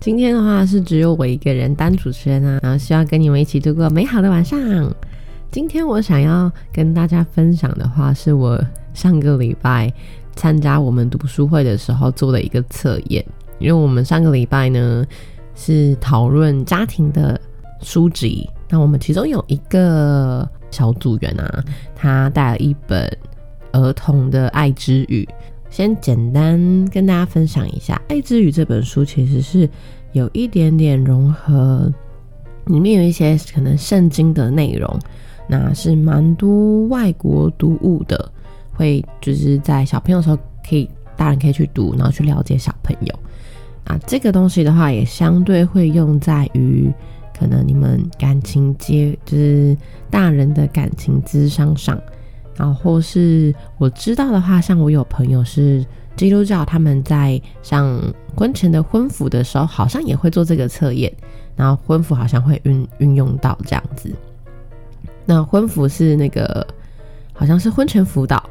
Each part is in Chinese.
今天的话是只有我一个人当主持人啊，然后希望跟你们一起度过美好的晚上。今天我想要跟大家分享的话，是我上个礼拜参加我们读书会的时候做的一个测验。因为我们上个礼拜呢是讨论家庭的书籍，那我们其中有一个小组员啊，他带了一本儿童的爱之语。先简单跟大家分享一下，《爱之语》这本书其实是有一点点融合，里面有一些可能圣经的内容，那是蛮多外国读物的，会就是在小朋友时候可以，大人可以去读，然后去了解小朋友。啊，这个东西的话，也相对会用在于可能你们感情接，就是大人的感情智商上。然后是我知道的话，像我有朋友是基督教，他们在上婚前的婚服的时候，好像也会做这个测验，然后婚服好像会运运用到这样子。那婚服是那个好像是婚前辅导，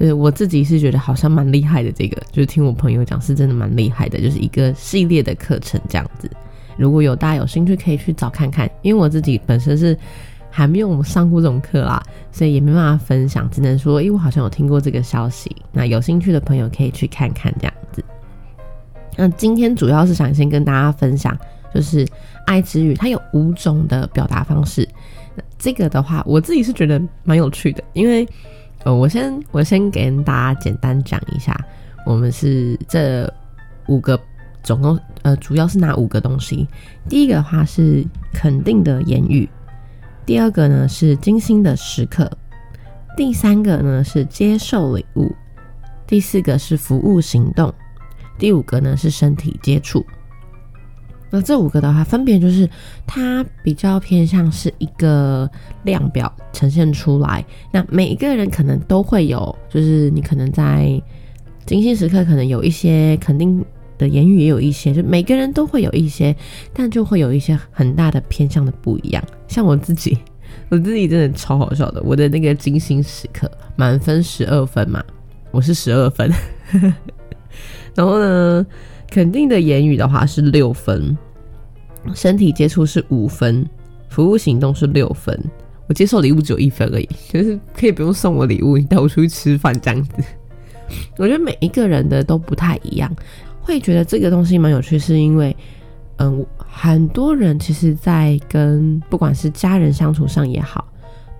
就是我自己是觉得好像蛮厉害的，这个就是听我朋友讲是真的蛮厉害的，就是一个系列的课程这样子。如果有大家有兴趣，可以去找看看，因为我自己本身是。还没有上过这种课啦，所以也没办法分享，只能说，因为我好像有听过这个消息。那有兴趣的朋友可以去看看这样子。那今天主要是想先跟大家分享，就是爱之语，它有五种的表达方式。这个的话，我自己是觉得蛮有趣的，因为呃，我先我先跟大家简单讲一下，我们是这五个总共呃，主要是哪五个东西？第一个的话是肯定的言语。第二个呢是精心的时刻，第三个呢是接受礼物，第四个是服务行动，第五个呢是身体接触。那这五个的话，分别就是它比较偏向是一个量表呈现出来。那每一个人可能都会有，就是你可能在精心时刻可能有一些肯定的言语，也有一些，就每个人都会有一些，但就会有一些很大的偏向的不一样。像我自己，我自己真的超好笑的。我的那个精心时刻满分十二分嘛，我是十二分。然后呢，肯定的言语的话是六分，身体接触是五分，服务行动是六分。我接受礼物只有一分而已，就是可以不用送我礼物，你带我出去吃饭这样子。我觉得每一个人的都不太一样，会觉得这个东西蛮有趣，是因为。嗯，很多人其实，在跟不管是家人相处上也好，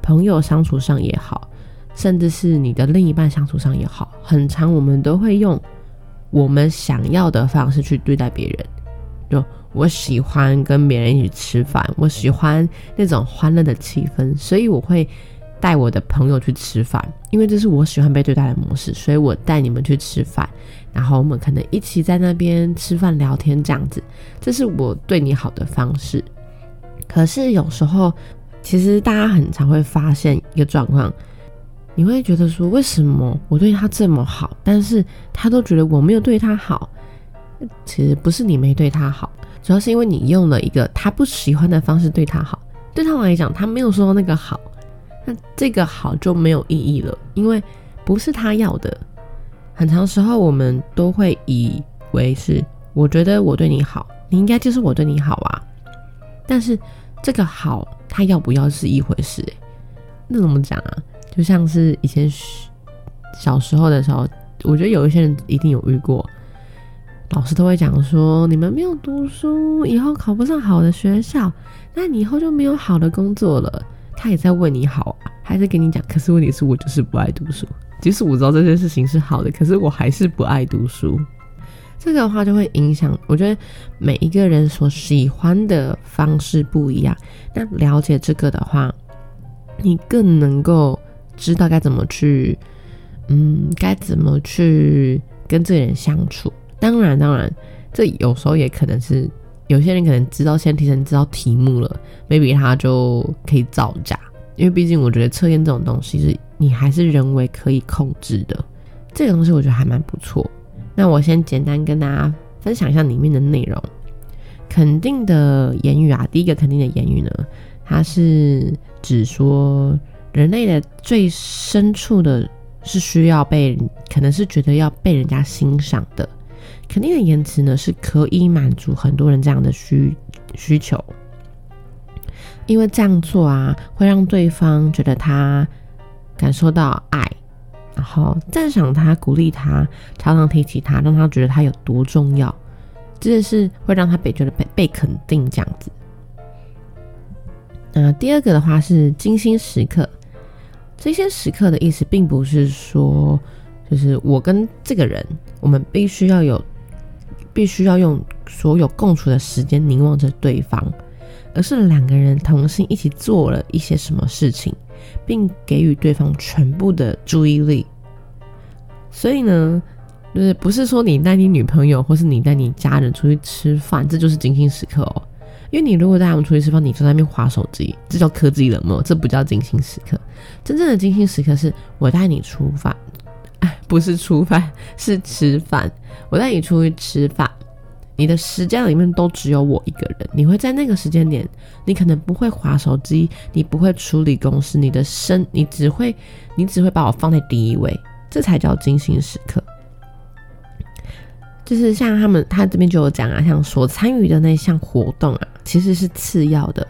朋友相处上也好，甚至是你的另一半相处上也好，很长我们都会用我们想要的方式去对待别人。就我喜欢跟别人一起吃饭，我喜欢那种欢乐的气氛，所以我会。带我的朋友去吃饭，因为这是我喜欢被对待的模式，所以我带你们去吃饭，然后我们可能一起在那边吃饭聊天这样子，这是我对你好的方式。可是有时候，其实大家很常会发现一个状况，你会觉得说，为什么我对他这么好，但是他都觉得我没有对他好？其实不是你没对他好，主要是因为你用了一个他不喜欢的方式对他好，对他来讲，他没有说那个好。那这个好就没有意义了，因为不是他要的。很长时候我们都会以为是，我觉得我对你好，你应该就是我对你好啊。但是这个好他要不要是一回事，那怎么讲啊？就像是以前小时候的时候，我觉得有一些人一定有遇过，老师都会讲说，你们没有读书，以后考不上好的学校，那你以后就没有好的工作了。他也在为你好啊，还在跟你讲。可是问题是我就是不爱读书。即使我知道这件事情是好的，可是我还是不爱读书。这个的话就会影响。我觉得每一个人所喜欢的方式不一样。那了解这个的话，你更能够知道该怎么去，嗯，该怎么去跟这个人相处。当然，当然，这有时候也可能是有些人可能知道先提前知道题目了，maybe 他就可以造假。因为毕竟我觉得测验这种东西是你还是人为可以控制的，这个东西我觉得还蛮不错。那我先简单跟大家分享一下里面的内容。肯定的言语啊，第一个肯定的言语呢，它是指说人类的最深处的是需要被，可能是觉得要被人家欣赏的。肯定的言辞呢，是可以满足很多人这样的需需求。因为这样做啊，会让对方觉得他感受到爱，然后赞赏他、鼓励他、常常提起他，让他觉得他有多重要，这是会让他被觉得被被肯定这样子。那第二个的话是精心时刻，这些时刻的意思并不是说，就是我跟这个人，我们必须要有，必须要用所有共处的时间凝望着对方。而是两个人同心一起做了一些什么事情，并给予对方全部的注意力。所以呢，就是不是说你带你女朋友或是你带你家人出去吃饭，这就是精心时刻哦。因为你如果带他们出去吃饭，你坐在那边划手机，这叫科技冷漠，这不叫精心时刻。真正的精心时刻是我带你出饭，不是出饭，是吃饭。我带你出去吃饭。你的时间里面都只有我一个人，你会在那个时间点，你可能不会划手机，你不会处理公事，你的身，你只会，你只会把我放在第一位，这才叫精心时刻。就是像他们，他这边就有讲啊，像所参与的那项活动啊，其实是次要的，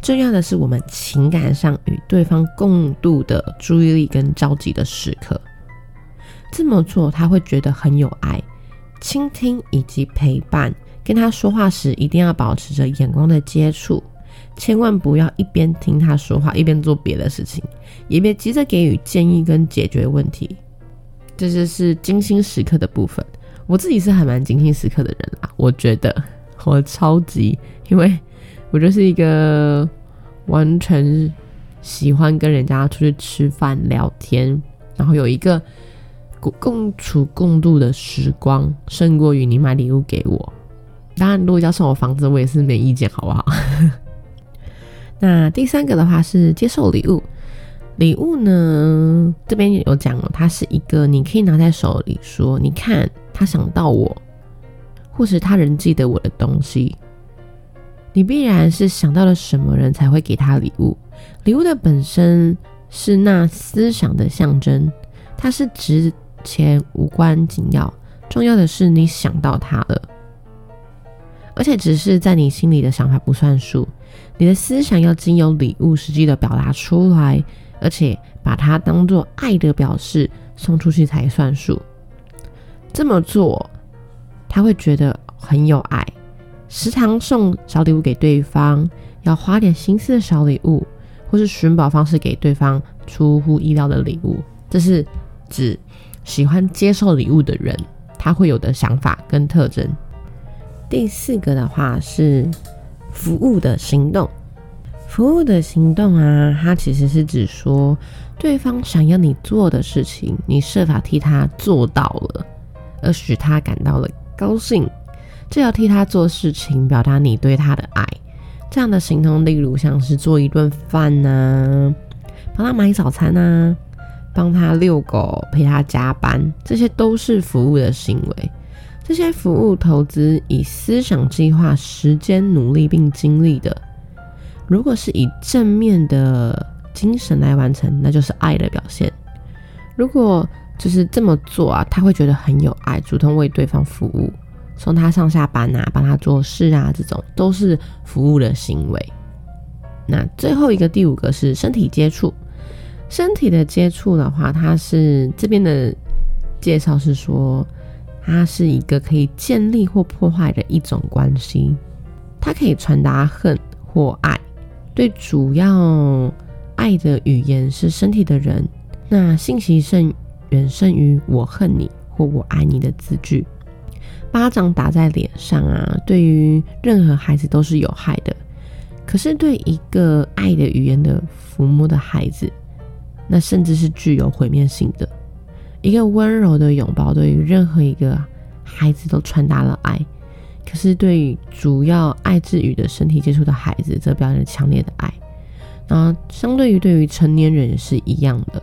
重要的是我们情感上与对方共度的注意力跟着急的时刻。这么做，他会觉得很有爱。倾听以及陪伴，跟他说话时一定要保持着眼光的接触，千万不要一边听他说话一边做别的事情，也别急着给予建议跟解决问题。这就是精心时刻的部分。我自己是还蛮精心时刻的人啦，我觉得我超级，因为我就是一个完全喜欢跟人家出去吃饭聊天，然后有一个。共处共度的时光胜过于你买礼物给我。当然，如果要送我房子，我也是没意见，好不好？那第三个的话是接受礼物。礼物呢，这边有讲了，它是一个你可以拿在手里说，你看他想到我，或是他人记得我的东西。你必然是想到了什么人才会给他礼物。礼物的本身是那思想的象征，它是指。钱无关紧要，重要的是你想到他了，而且只是在你心里的想法不算数，你的思想要经由礼物实际的表达出来，而且把它当做爱的表示送出去才算数。这么做，他会觉得很有爱。时常送小礼物给对方，要花点心思的小礼物，或是寻宝方式给对方出乎意料的礼物，这是指。喜欢接受礼物的人，他会有的想法跟特征。第四个的话是服务的行动。服务的行动啊，它其实是指说对方想要你做的事情，你设法替他做到了，而使他感到了高兴。这要替他做事情，表达你对他的爱。这样的行动，例如像是做一顿饭呐，帮他买早餐呐。帮他遛狗，陪他加班，这些都是服务的行为。这些服务投资以思想计划、时间、努力并经历的。如果是以正面的精神来完成，那就是爱的表现。如果就是这么做啊，他会觉得很有爱，主动为对方服务，送他上下班啊，帮他做事啊，这种都是服务的行为。那最后一个第五个是身体接触。身体的接触的话，它是这边的介绍是说，它是一个可以建立或破坏的一种关系，它可以传达恨或爱。对主要爱的语言是身体的人，那信息胜远胜于我恨你或我爱你的字句。巴掌打在脸上啊，对于任何孩子都是有害的，可是对一个爱的语言的抚摸的孩子。那甚至是具有毁灭性的。一个温柔的拥抱，对于任何一个孩子都传达了爱。可是对于主要爱之语的身体接触的孩子，则表现强烈的爱。然后，相对于对于成年人是一样的，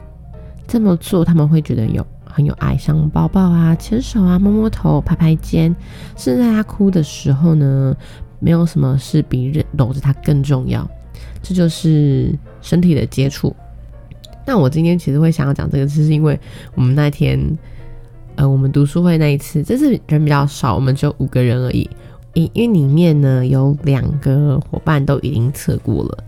这么做他们会觉得有很有爱，像抱抱啊、牵手啊、摸摸头、拍拍肩，甚至在他哭的时候呢，没有什么是比搂着他更重要。这就是身体的接触。那我今天其实会想要讲这个，只是因为我们那天，呃，我们读书会那一次，这次人比较少，我们只有五个人而已。因因为里面呢有两个伙伴都已经测过了。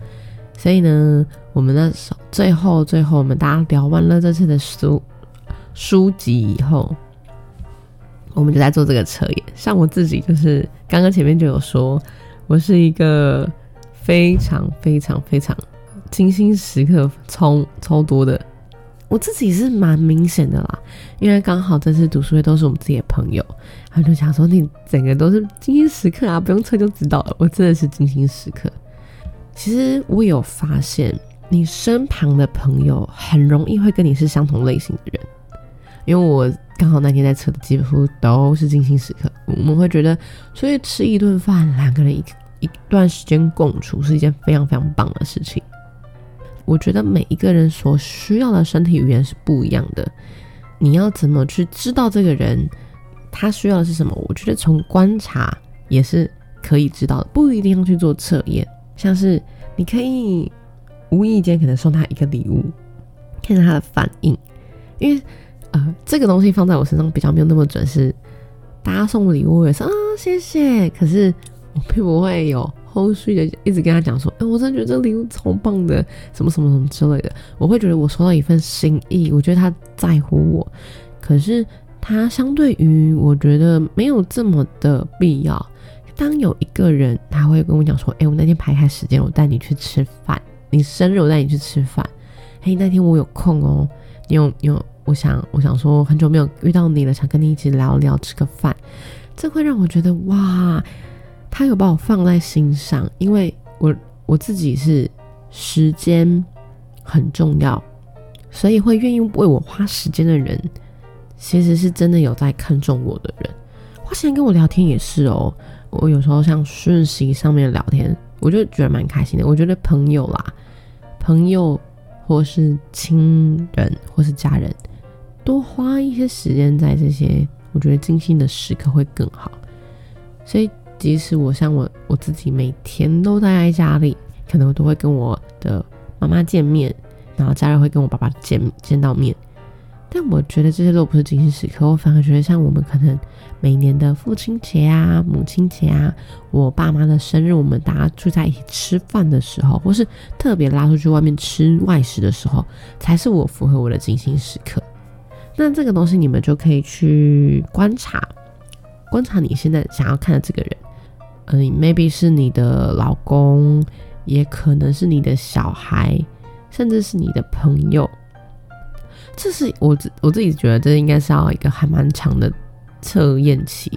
所以呢，我们那时候最后最后，我们大家聊完了这次的书书籍以后，我们就在做这个测验。像我自己就是刚刚前面就有说，我是一个非常非常非常精心时刻超超多的，我自己是蛮明显的啦。因为刚好这次读书会都是我们自己的朋友，他就想说你整个都是精心时刻啊，不用测就知道了。我真的是精心时刻。其实我有发现，你身旁的朋友很容易会跟你是相同类型的人，因为我刚好那天在测的几乎都是精心时刻。我们会觉得，出去吃一顿饭，两个人一一段时间共处是一件非常非常棒的事情。我觉得每一个人所需要的身体语言是不一样的，你要怎么去知道这个人他需要的是什么？我觉得从观察也是可以知道的，不一定要去做测验。像是你可以无意间可能送他一个礼物，看他的反应，因为呃这个东西放在我身上比较没有那么准，是大家送礼物也是啊谢谢，可是我并不会有后续的一直跟他讲说，哎我真的觉得这个礼物超棒的，什么什么什么之类的，我会觉得我收到一份心意，我觉得他在乎我，可是他相对于我觉得没有这么的必要。当有一个人他会跟我讲说：“哎，我那天排开时间，我带你去吃饭。你生日，我带你去吃饭。嘿，那天我有空哦，你有你有，我想我想说，很久没有遇到你了，想跟你一起聊聊，吃个饭。这会让我觉得哇，他有把我放在心上，因为我我自己是时间很重要，所以会愿意为我花时间的人，其实是真的有在看重我的人。花时间跟我聊天也是哦。”我有时候像讯息上面聊天，我就觉得蛮开心的。我觉得朋友啦，朋友或是亲人或是家人，多花一些时间在这些，我觉得精心的时刻会更好。所以，即使我像我我自己每天都待在家里，可能都会跟我的妈妈见面，然后家人会跟我爸爸见见到面。但我觉得这些都不是精心时刻，我反而觉得像我们可能每年的父亲节啊、母亲节啊、我爸妈的生日，我们大家聚在一起吃饭的时候，或是特别拉出去外面吃外食的时候，才是我符合我的精心时刻。那这个东西你们就可以去观察，观察你现在想要看的这个人，嗯，maybe 是你的老公，也可能是你的小孩，甚至是你的朋友。这是我自我自己觉得，这应该是要一个还蛮长的测验期，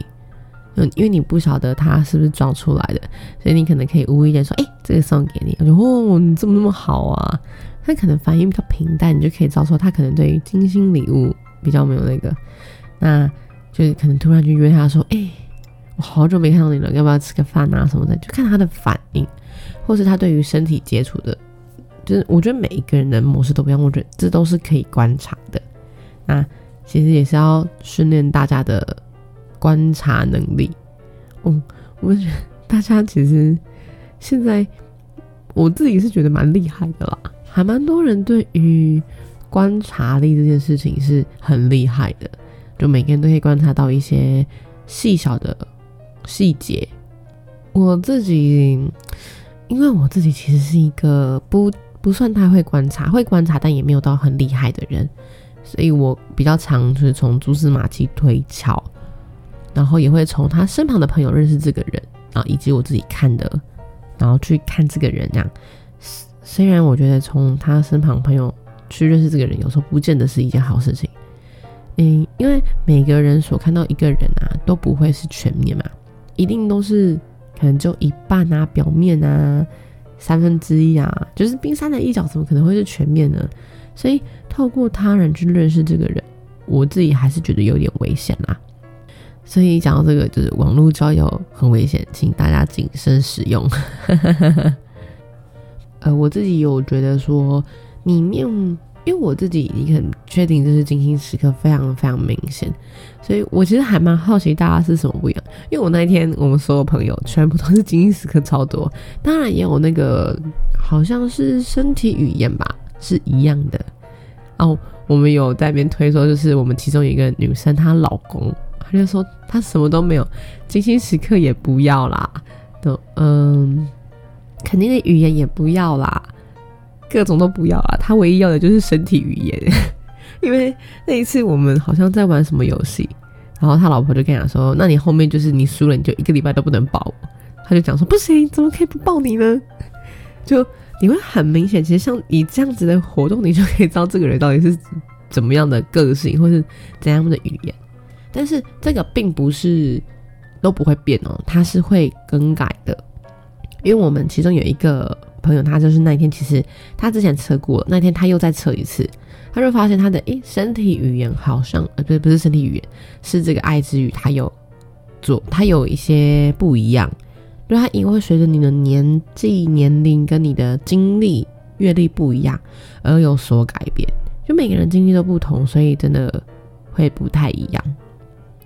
嗯，因为你不晓得他是不是装出来的，所以你可能可以无意间说，哎，这个送给你，我就哦，你怎么那么好啊？他可能反应比较平淡，你就可以知道说他可能对于精心礼物比较没有那个，那就是可能突然就约他说，哎，我好久没看到你了，要不要吃个饭啊什么的？就看他的反应，或是他对于身体接触的。就是我觉得每一个人的模式都不一样，我觉得这都是可以观察的。那其实也是要训练大家的观察能力。嗯，我觉得大家其实现在我自己是觉得蛮厉害的啦，还蛮多人对于观察力这件事情是很厉害的，就每个人都可以观察到一些细小的细节。我自己，因为我自己其实是一个不。不算太会观察，会观察，但也没有到很厉害的人，所以我比较常就是从蛛丝马迹推敲，然后也会从他身旁的朋友认识这个人，啊以及我自己看的，然后去看这个人。这样，虽然我觉得从他身旁朋友去认识这个人，有时候不见得是一件好事情。嗯，因为每个人所看到一个人啊，都不会是全面嘛，一定都是可能就一半啊，表面啊。三分之一啊，就是冰山的一角，怎么可能会是全面呢？所以透过他人去认识这个人，我自己还是觉得有点危险啦。所以讲到这个，就是网络交友很危险，请大家谨慎使用。呃，我自己有觉得说，里面因为我自己已经很确定，就是精心时刻非常非常明显，所以我其实还蛮好奇大家是什么不一样。因为我那一天我们所有朋友全部都是精心时刻超多，当然也有那个好像是身体语言吧，是一样的。哦，我们有在边推说，就是我们其中一个女生，她老公。他就说他什么都没有，精心时刻也不要啦，都嗯，肯定的语言也不要啦，各种都不要啊。他唯一要的就是身体语言，因为那一次我们好像在玩什么游戏，然后他老婆就跟他说：“那你后面就是你输了，你就一个礼拜都不能抱我。”他就讲说：“不行，怎么可以不抱你呢？” 就你会很明显，其实像你这样子的活动，你就可以知道这个人到底是怎么样的个性，或是怎样的语言。但是这个并不是都不会变哦，它是会更改的。因为我们其中有一个朋友，他就是那一天其实他之前测过，那天他又再测一次，他就发现他的诶身体语言好像呃不是不是身体语言，是这个爱之语，他有做他有一些不一样，就他因为随着你的年纪、年龄跟你的经历、阅历不一样而有所改变。就每个人经历都不同，所以真的会不太一样。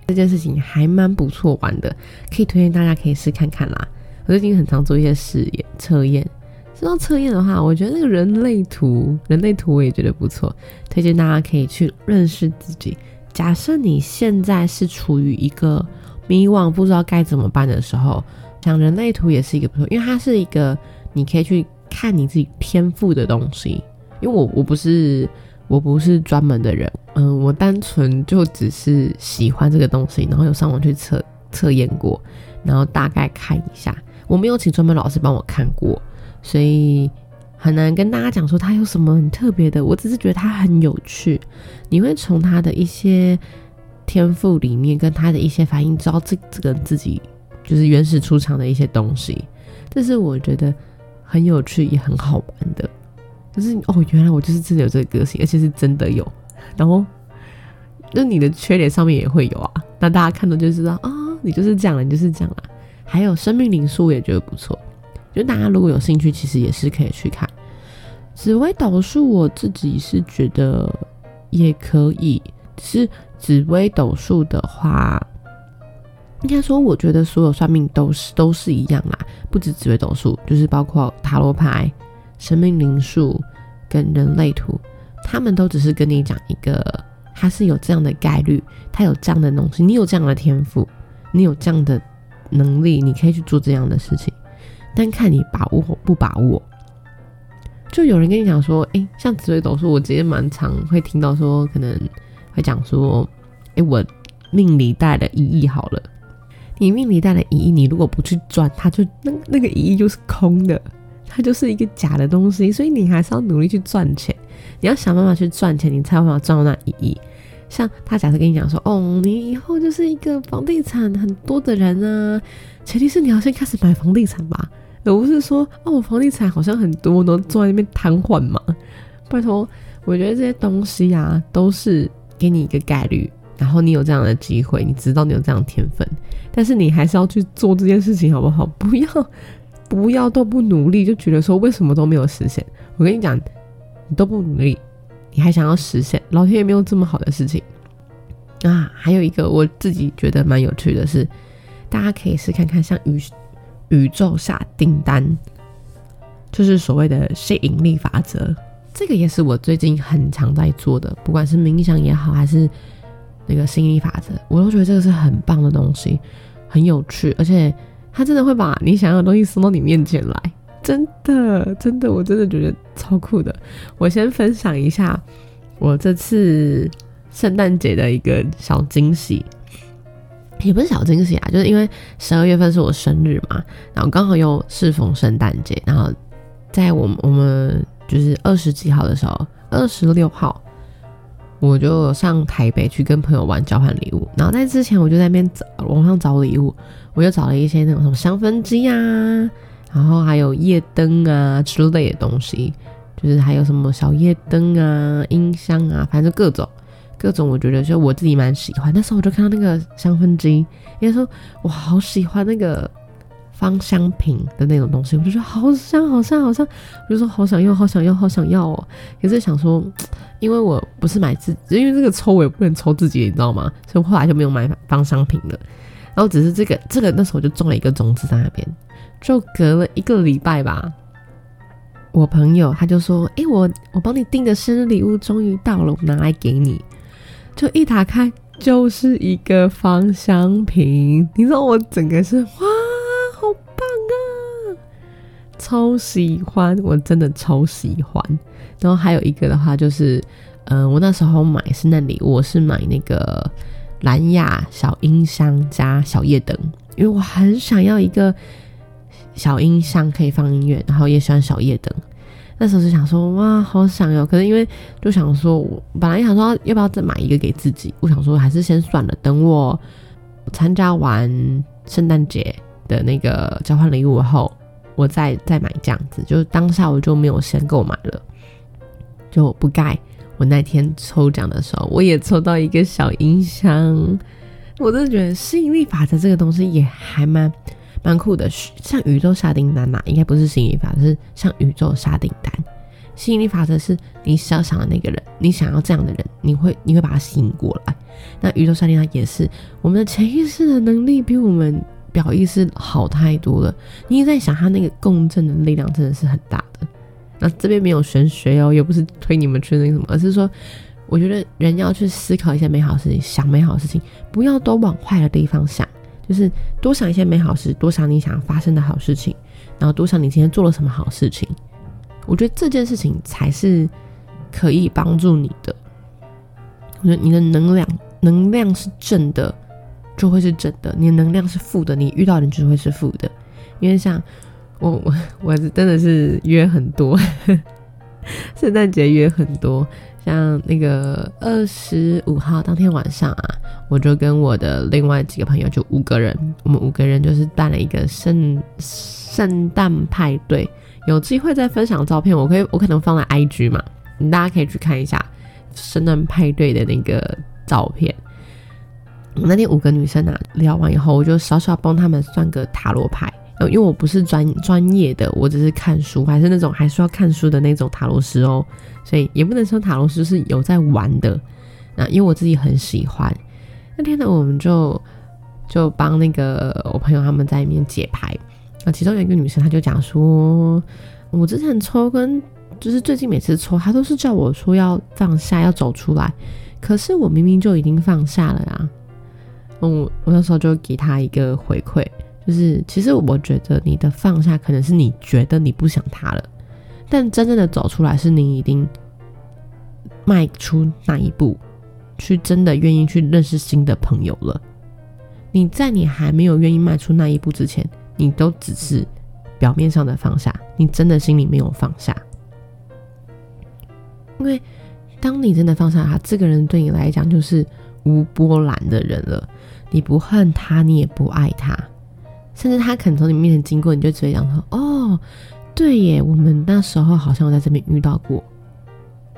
这件事情还蛮不错玩的，可以推荐大家可以试看看啦。我最近很常做一些试验测验，说到测验的话，我觉得那个人类图，人类图我也觉得不错，推荐大家可以去认识自己。假设你现在是处于一个迷惘，不知道该怎么办的时候，讲人类图也是一个不错，因为它是一个你可以去看你自己天赋的东西。因为我我不是。我不是专门的人，嗯，我单纯就只是喜欢这个东西，然后有上网去测测验过，然后大概看一下。我没有请专门老师帮我看过，所以很难跟大家讲说他有什么很特别的。我只是觉得他很有趣，你会从他的一些天赋里面跟他的一些反应，知道这这个自己就是原始出场的一些东西，这是我觉得很有趣也很好玩的。可是哦，原来我就是真的有这个个性，而且是真的有。然后，那你的缺点上面也会有啊。那大家看到就知道啊，你就是这样了，你就是这样了。还有生命灵数也觉得不错，就大家如果有兴趣，其实也是可以去看。紫微斗数我自己是觉得也可以，只是紫微斗数的话，应该说我觉得所有算命都是都是一样啦，不止紫微斗数，就是包括塔罗牌。生命灵数跟人类图，他们都只是跟你讲一个，它是有这样的概率，它有这样的东西，你有这样的天赋，你有这样的能力，你可以去做这样的事情，但看你把握不把握。就有人跟你讲说，哎，像紫微斗数，我直接蛮常会听到说，可能会讲说，哎，我命里带了一亿好了，你命里带了一亿，你如果不去赚，它就那那个一亿就是空的。它就是一个假的东西，所以你还是要努力去赚钱，你要想办法去赚钱，你才有办法赚到那一亿。像他假设跟你讲说，哦，你以后就是一个房地产很多的人啊，前提是你要先开始买房地产吧，而不是说，哦，我房地产好像很多，都坐在那边瘫痪嘛。拜托，我觉得这些东西啊，都是给你一个概率，然后你有这样的机会，你知道你有这样的天分，但是你还是要去做这件事情，好不好？不要。不要都不努力，就觉得说为什么都没有实现？我跟你讲，你都不努力，你还想要实现？老天爷没有这么好的事情啊！还有一个我自己觉得蛮有趣的是，大家可以试看看，像宇宇宙下订单，就是所谓的吸引力法则。这个也是我最近很常在做的，不管是冥想也好，还是那个吸引力法则，我都觉得这个是很棒的东西，很有趣，而且。它真的会把你想要的东西送到你面前来，真的，真的，我真的觉得超酷的。我先分享一下我这次圣诞节的一个小惊喜，也不是小惊喜啊，就是因为十二月份是我生日嘛，然后刚好又适逢圣诞节，然后在我们我们就是二十几号的时候，二十六号。我就上台北去跟朋友玩交换礼物，然后在之前我就在那边找网上找礼物，我就找了一些那种什么香氛机啊，然后还有夜灯啊之类的东西，就是还有什么小夜灯啊、音箱啊，反正各种各种我觉得就我自己蛮喜欢。那时候我就看到那个香氛机，应该说我好喜欢那个芳香瓶的那种东西，我就觉得好香好香好香，我就说好想要好想要好想要哦。可是想说，因为我不是买自，因为这个抽我也不能抽自己，你知道吗？所以后来就没有买芳香瓶了。然后只是这个这个那时候就种了一个种子在那边，就隔了一个礼拜吧。我朋友他就说：“哎，我我帮你订的生日礼物终于到了，我拿来给你。”就一打开就是一个芳香瓶，你知道我整个是哇，好棒啊，超喜欢，我真的超喜欢。然后还有一个的话就是，嗯，我那时候买圣诞礼物，我是买那个蓝牙小音箱加小夜灯，因为我很想要一个。小音箱可以放音乐，然后也喜欢小夜灯。那时候就想说，哇，好想要。可是因为就想说，我本来想说要不要再买一个给自己，我想说还是先算了，等我参加完圣诞节的那个交换礼物后，我再再买这样子。就当下我就没有先购买了，就不盖。我那天抽奖的时候，我也抽到一个小音箱。我真的觉得吸引力法则这个东西也还蛮。蛮酷的，像宇宙下订单嘛，应该不是吸引力法则，是像宇宙下订单。吸引力法则是你想想的那个人，你想要这样的人，你会你会把他吸引过来。那宇宙下订单也是我们的潜意识的能力比我们表意识好太多了。你也在想他那个共振的力量真的是很大的。那这边没有玄学哦，又不是推你们去那个什么，而是说，我觉得人要去思考一些美好事情，想美好的事情，不要都往坏的地方想。就是多想一些美好事，多想你想发生的好事情，然后多想你今天做了什么好事情。我觉得这件事情才是可以帮助你的。我觉得你的能量能量是正的，就会是正的；你的能量是负的，你遇到人就会是负的。因为像我我我是真的是约很多，圣诞节约很多。像那个二十五号当天晚上啊，我就跟我的另外几个朋友，就五个人，我们五个人就是办了一个圣圣诞派对。有机会再分享照片，我可以我可能放在 IG 嘛，大家可以去看一下圣诞派对的那个照片。那天五个女生啊聊完以后，我就稍稍帮他们算个塔罗牌。因为我不是专专业的，我只是看书，还是那种还需要看书的那种塔罗师哦，所以也不能说塔罗师是有在玩的。那因为我自己很喜欢，那天呢，我们就就帮那个我朋友他们在里面解牌。那其中有一个女生，她就讲说，我之前抽跟就是最近每次抽，她都是叫我说要放下，要走出来，可是我明明就已经放下了呀。嗯，我那时候就给她一个回馈。就是，其实我觉得你的放下可能是你觉得你不想他了，但真正的走出来是你已经迈出那一步，去真的愿意去认识新的朋友了。你在你还没有愿意迈出那一步之前，你都只是表面上的放下，你真的心里没有放下。因为当你真的放下他，这个人对你来讲就是无波澜的人了，你不恨他，你也不爱他。甚至他可能从你面前经过，你就直接讲说：“哦，对耶，我们那时候好像在这边遇到过，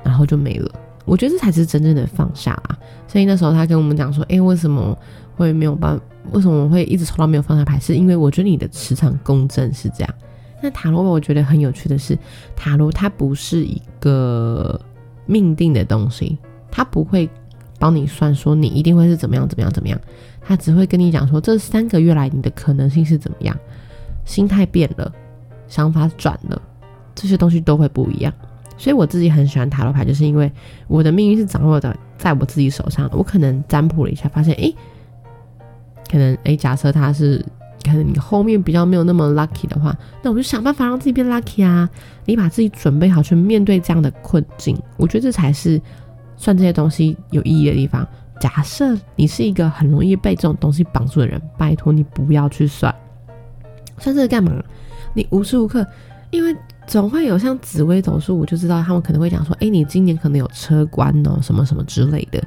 然后就没了。”我觉得这才是真正的放下啊！所以那时候他跟我们讲说：“哎，为什么会没有办？为什么会一直抽到没有放下牌？是因为我觉得你的磁场共振是这样。那塔罗我觉得很有趣的是，塔罗它不是一个命定的东西，它不会帮你算说你一定会是怎么样怎么样怎么样。”他只会跟你讲说，这三个月来你的可能性是怎么样，心态变了，想法转了，这些东西都会不一样。所以我自己很喜欢塔罗牌，就是因为我的命运是掌握的在我自己手上。我可能占卜了一下，发现诶，可能诶，假设他是可能你后面比较没有那么 lucky 的话，那我就想办法让自己变 lucky 啊！你把自己准备好去面对这样的困境，我觉得这才是算这些东西有意义的地方。假设你是一个很容易被这种东西绑住的人，拜托你不要去算，算这个干嘛？你无时无刻，因为总会有像紫微斗数，我就知道他们可能会讲说，哎，你今年可能有车关哦，什么什么之类的。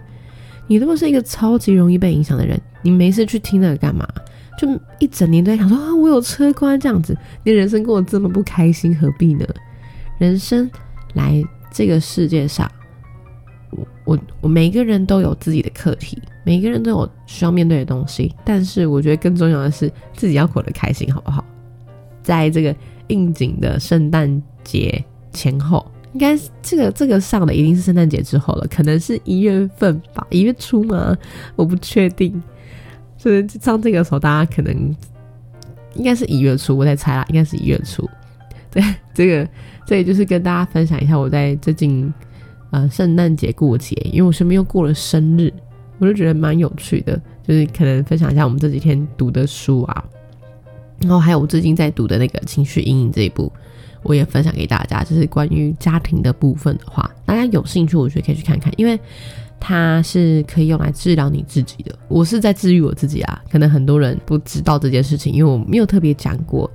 你如果是一个超级容易被影响的人，你没事去听那个干嘛？就一整年都在想说啊，我有车关这样子，你人生过得这么不开心，何必呢？人生来这个世界上。我我我每个人都有自己的课题，每个人都有需要面对的东西，但是我觉得更重要的是自己要活得开心，好不好？在这个应景的圣诞节前后，应该这个这个上的一定是圣诞节之后了，可能是一月份吧，一月初吗？我不确定。就是上这个时候，大家可能应该是一月初，我在猜啦，应该是一月初。对，这个这也就是跟大家分享一下我在最近呃圣诞节过节，因为我身边又过了生日，我就觉得蛮有趣的，就是可能分享一下我们这几天读的书啊，然后还有我最近在读的那个情绪阴影这一部，我也分享给大家，就是关于家庭的部分的话，大家有兴趣我觉得可以去看看，因为它是可以用来治疗你自己的。我是在治愈我自己啊，可能很多人不知道这件事情，因为我没有特别讲过。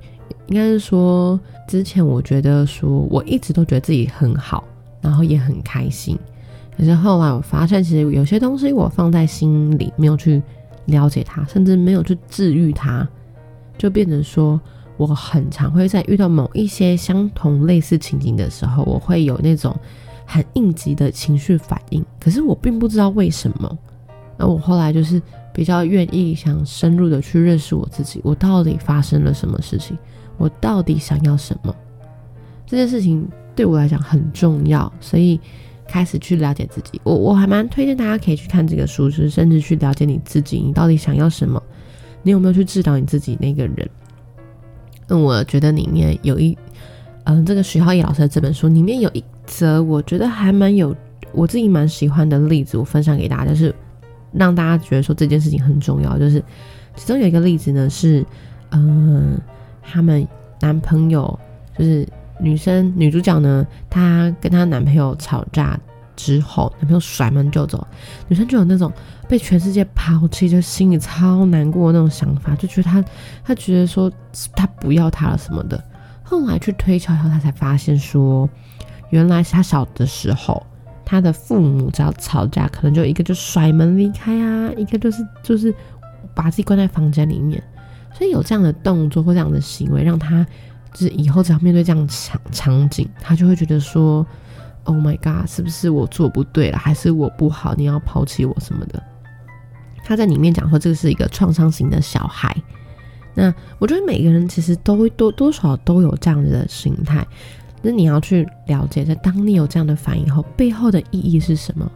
应该是说，之前我觉得说，我一直都觉得自己很好，然后也很开心。可是后来我发现，其实有些东西我放在心里，没有去了解它，甚至没有去治愈它，就变成说，我很常会在遇到某一些相同类似情景的时候，我会有那种很应急的情绪反应。可是我并不知道为什么。那我后来就是比较愿意想深入的去认识我自己，我到底发生了什么事情。我到底想要什么？这件事情对我来讲很重要，所以开始去了解自己。我我还蛮推荐大家可以去看这个书，就是甚至去了解你自己，你到底想要什么？你有没有去治疗你自己那个人？那我觉得里面有一，嗯，这个徐浩义老师的这本书里面有一则，我觉得还蛮有我自己蛮喜欢的例子，我分享给大家，就是让大家觉得说这件事情很重要。就是其中有一个例子呢，是嗯。他们男朋友就是女生女主角呢，她跟她男朋友吵架之后，男朋友甩门就走，女生就有那种被全世界抛弃，就心里超难过那种想法，就觉得她她觉得说他不要她了什么的。后来去推敲后，她才发现说，原来是她小的时候，她的父母只要吵架，可能就一个就甩门离开啊，一个就是就是把自己关在房间里面。所以有这样的动作或这样的行为，让他就是以后只要面对这样场场景，他就会觉得说：“Oh my god，是不是我做不对了，还是我不好？你要抛弃我什么的？”他在里面讲说，这是一个创伤型的小孩。那我觉得每个人其实都会多多少都有这样子的心态。那你要去了解，在当你有这样的反应后，背后的意义是什么？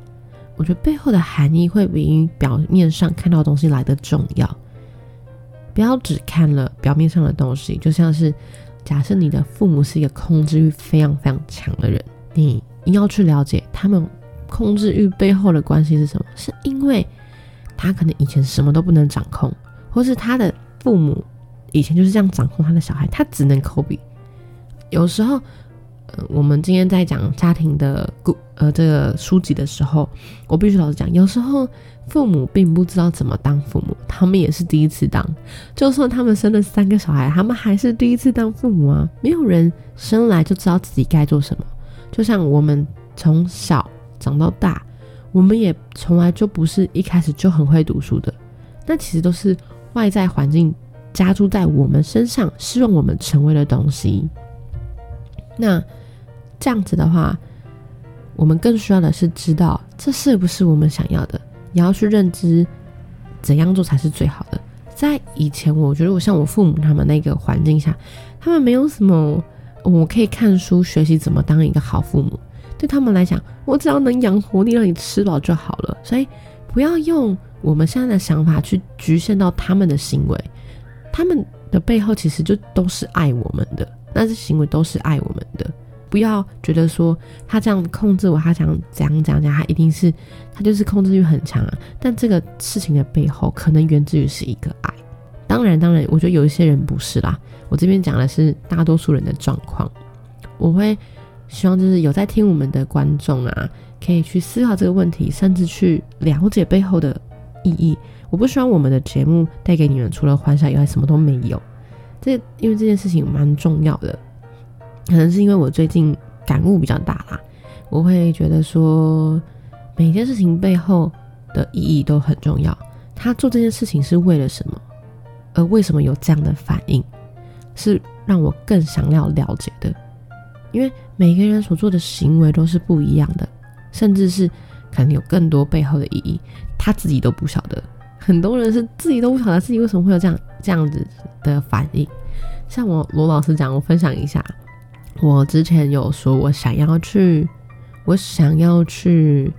我觉得背后的含义会比表面上看到的东西来的重要。不要只看了表面上的东西，就像是假设你的父母是一个控制欲非常非常强的人，你要去了解他们控制欲背后的关系是什么？是因为他可能以前什么都不能掌控，或是他的父母以前就是这样掌控他的小孩，他只能抠鼻。有时候。我们今天在讲家庭的故呃这个书籍的时候，我必须老实讲，有时候父母并不知道怎么当父母，他们也是第一次当。就算他们生了三个小孩，他们还是第一次当父母啊。没有人生来就知道自己该做什么。就像我们从小长到大，我们也从来就不是一开始就很会读书的。那其实都是外在环境加注在我们身上，希望我们成为的东西。那这样子的话，我们更需要的是知道这是不是我们想要的，也要去认知怎样做才是最好的。在以前，我觉得我像我父母他们那个环境下，他们没有什么我可以看书学习怎么当一个好父母。对他们来讲，我只要能养活你，让你吃饱就好了。所以不要用我们现在的想法去局限到他们的行为，他们的背后其实就都是爱我们的。那些行为都是爱我们的，不要觉得说他这样控制我，他想怎样怎样讲，他一定是他就是控制欲很强啊。但这个事情的背后，可能源自于是一个爱。当然，当然，我觉得有一些人不是啦。我这边讲的是大多数人的状况。我会希望就是有在听我们的观众啊，可以去思考这个问题，甚至去了解背后的意义。我不希望我们的节目带给你们除了欢笑以外，什么都没有。这因为这件事情蛮重要的，可能是因为我最近感悟比较大啦，我会觉得说每件事情背后的意义都很重要。他做这件事情是为了什么？而为什么有这样的反应，是让我更想要了解的。因为每个人所做的行为都是不一样的，甚至是可能有更多背后的意义，他自己都不晓得。很多人是自己都不晓得自己为什么会有这样这样子的反应。像我罗老师讲，我分享一下，我之前有说我想要去，我想要去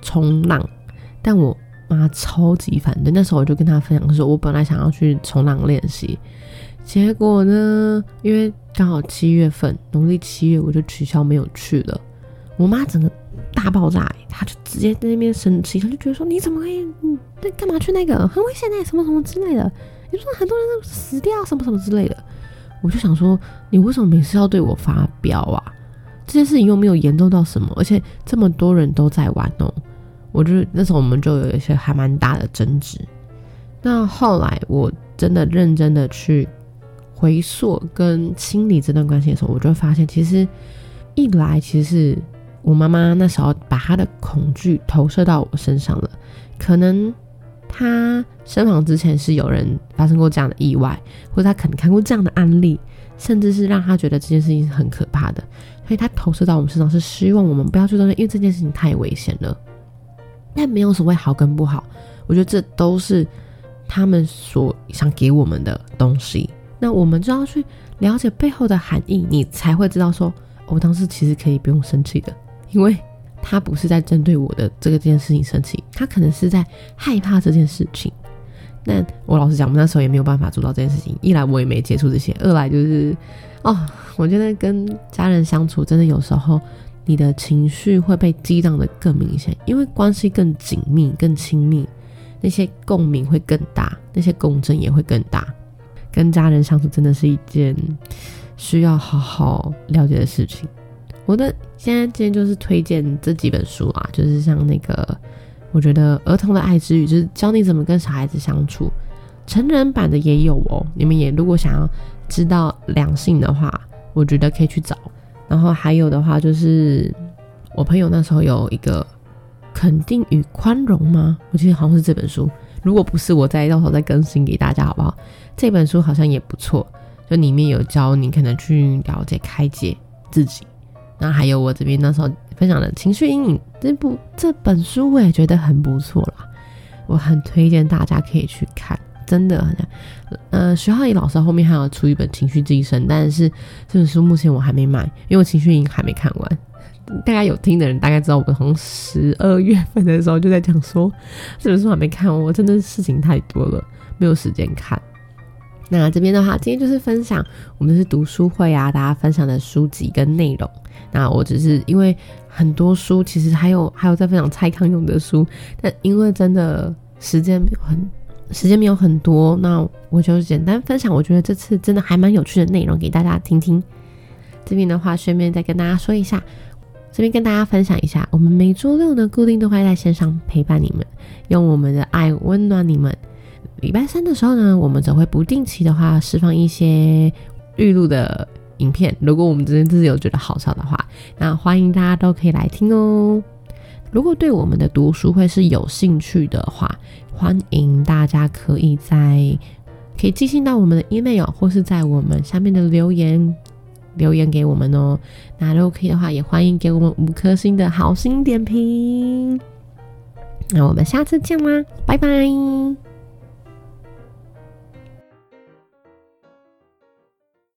冲浪，但我妈超级反对。那时候我就跟她分享说，我本来想要去冲浪练习，结果呢，因为刚好七月份，农历七月，我就取消没有去了。我妈整个大爆炸，他就直接在那边生气，他就觉得说你怎么可以，嗯，干嘛去那个很危险的，什么什么之类的。你说很多人都死掉，什么什么之类的。我就想说，你为什么每次要对我发飙啊？这件事情又没有严重到什么，而且这么多人都在玩哦。我就那时候我们就有一些还蛮大的争执。那后来我真的认真的去回溯跟清理这段关系的时候，我就发现，其实一来其实是我妈妈那时候把她的恐惧投射到我身上了，可能。她身亡之前是有人发生过这样的意外，或者她可能看过这样的案例，甚至是让她觉得这件事情是很可怕的，所以她投射到我们身上是希望我们不要去做，因为这件事情太危险了。但没有所谓好跟不好，我觉得这都是他们所想给我们的东西。那我们就要去了解背后的含义，你才会知道说，我当时其实可以不用生气的，因为。他不是在针对我的这个这件事情生气，他可能是在害怕这件事情。但我老实讲，我们那时候也没有办法做到这件事情。一来我也没接触这些，二来就是哦，我觉得跟家人相处真的有时候你的情绪会被激荡的更明显，因为关系更紧密、更亲密，那些共鸣会更大，那些共振也会更大。跟家人相处真的是一件需要好好了解的事情。我的现在今天就是推荐这几本书啊，就是像那个，我觉得儿童的爱之语，就是教你怎么跟小孩子相处。成人版的也有哦，你们也如果想要知道两性的话，我觉得可以去找。然后还有的话，就是我朋友那时候有一个肯定与宽容吗？我记得好像是这本书，如果不是，我再到时候再更新给大家好不好？这本书好像也不错，就里面有教你可能去了解、开解自己。那还有我这边那时候分享的情绪阴影这部这本书，我也觉得很不错啦，我很推荐大家可以去看，真的。呃，徐浩宇老师后面还有出一本情绪寄生，但是这本书目前我还没买，因为我情绪阴影还没看完。大家有听的人大概知道，我从十二月份的时候就在讲说这本书还没看完，我真的事情太多了，没有时间看。那这边的话，今天就是分享我们是读书会啊，大家分享的书籍跟内容。那我只是因为很多书，其实还有还有在分享蔡康永的书，但因为真的时间没有很时间没有很多，那我就简单分享。我觉得这次真的还蛮有趣的内容给大家听听。这边的话，顺便再跟大家说一下，这边跟大家分享一下，我们每周六呢固定都会在线上陪伴你们，用我们的爱温暖你们。礼拜三的时候呢，我们则会不定期的话释放一些预录的影片。如果我们这边自己有觉得好笑的话，那欢迎大家都可以来听哦。如果对我们的读书会是有兴趣的话，欢迎大家可以在可以寄信到我们的 email，或是在我们下面的留言留言给我们哦。那如果可以的话，也欢迎给我们五颗星的好心点评。那我们下次见啦，拜拜。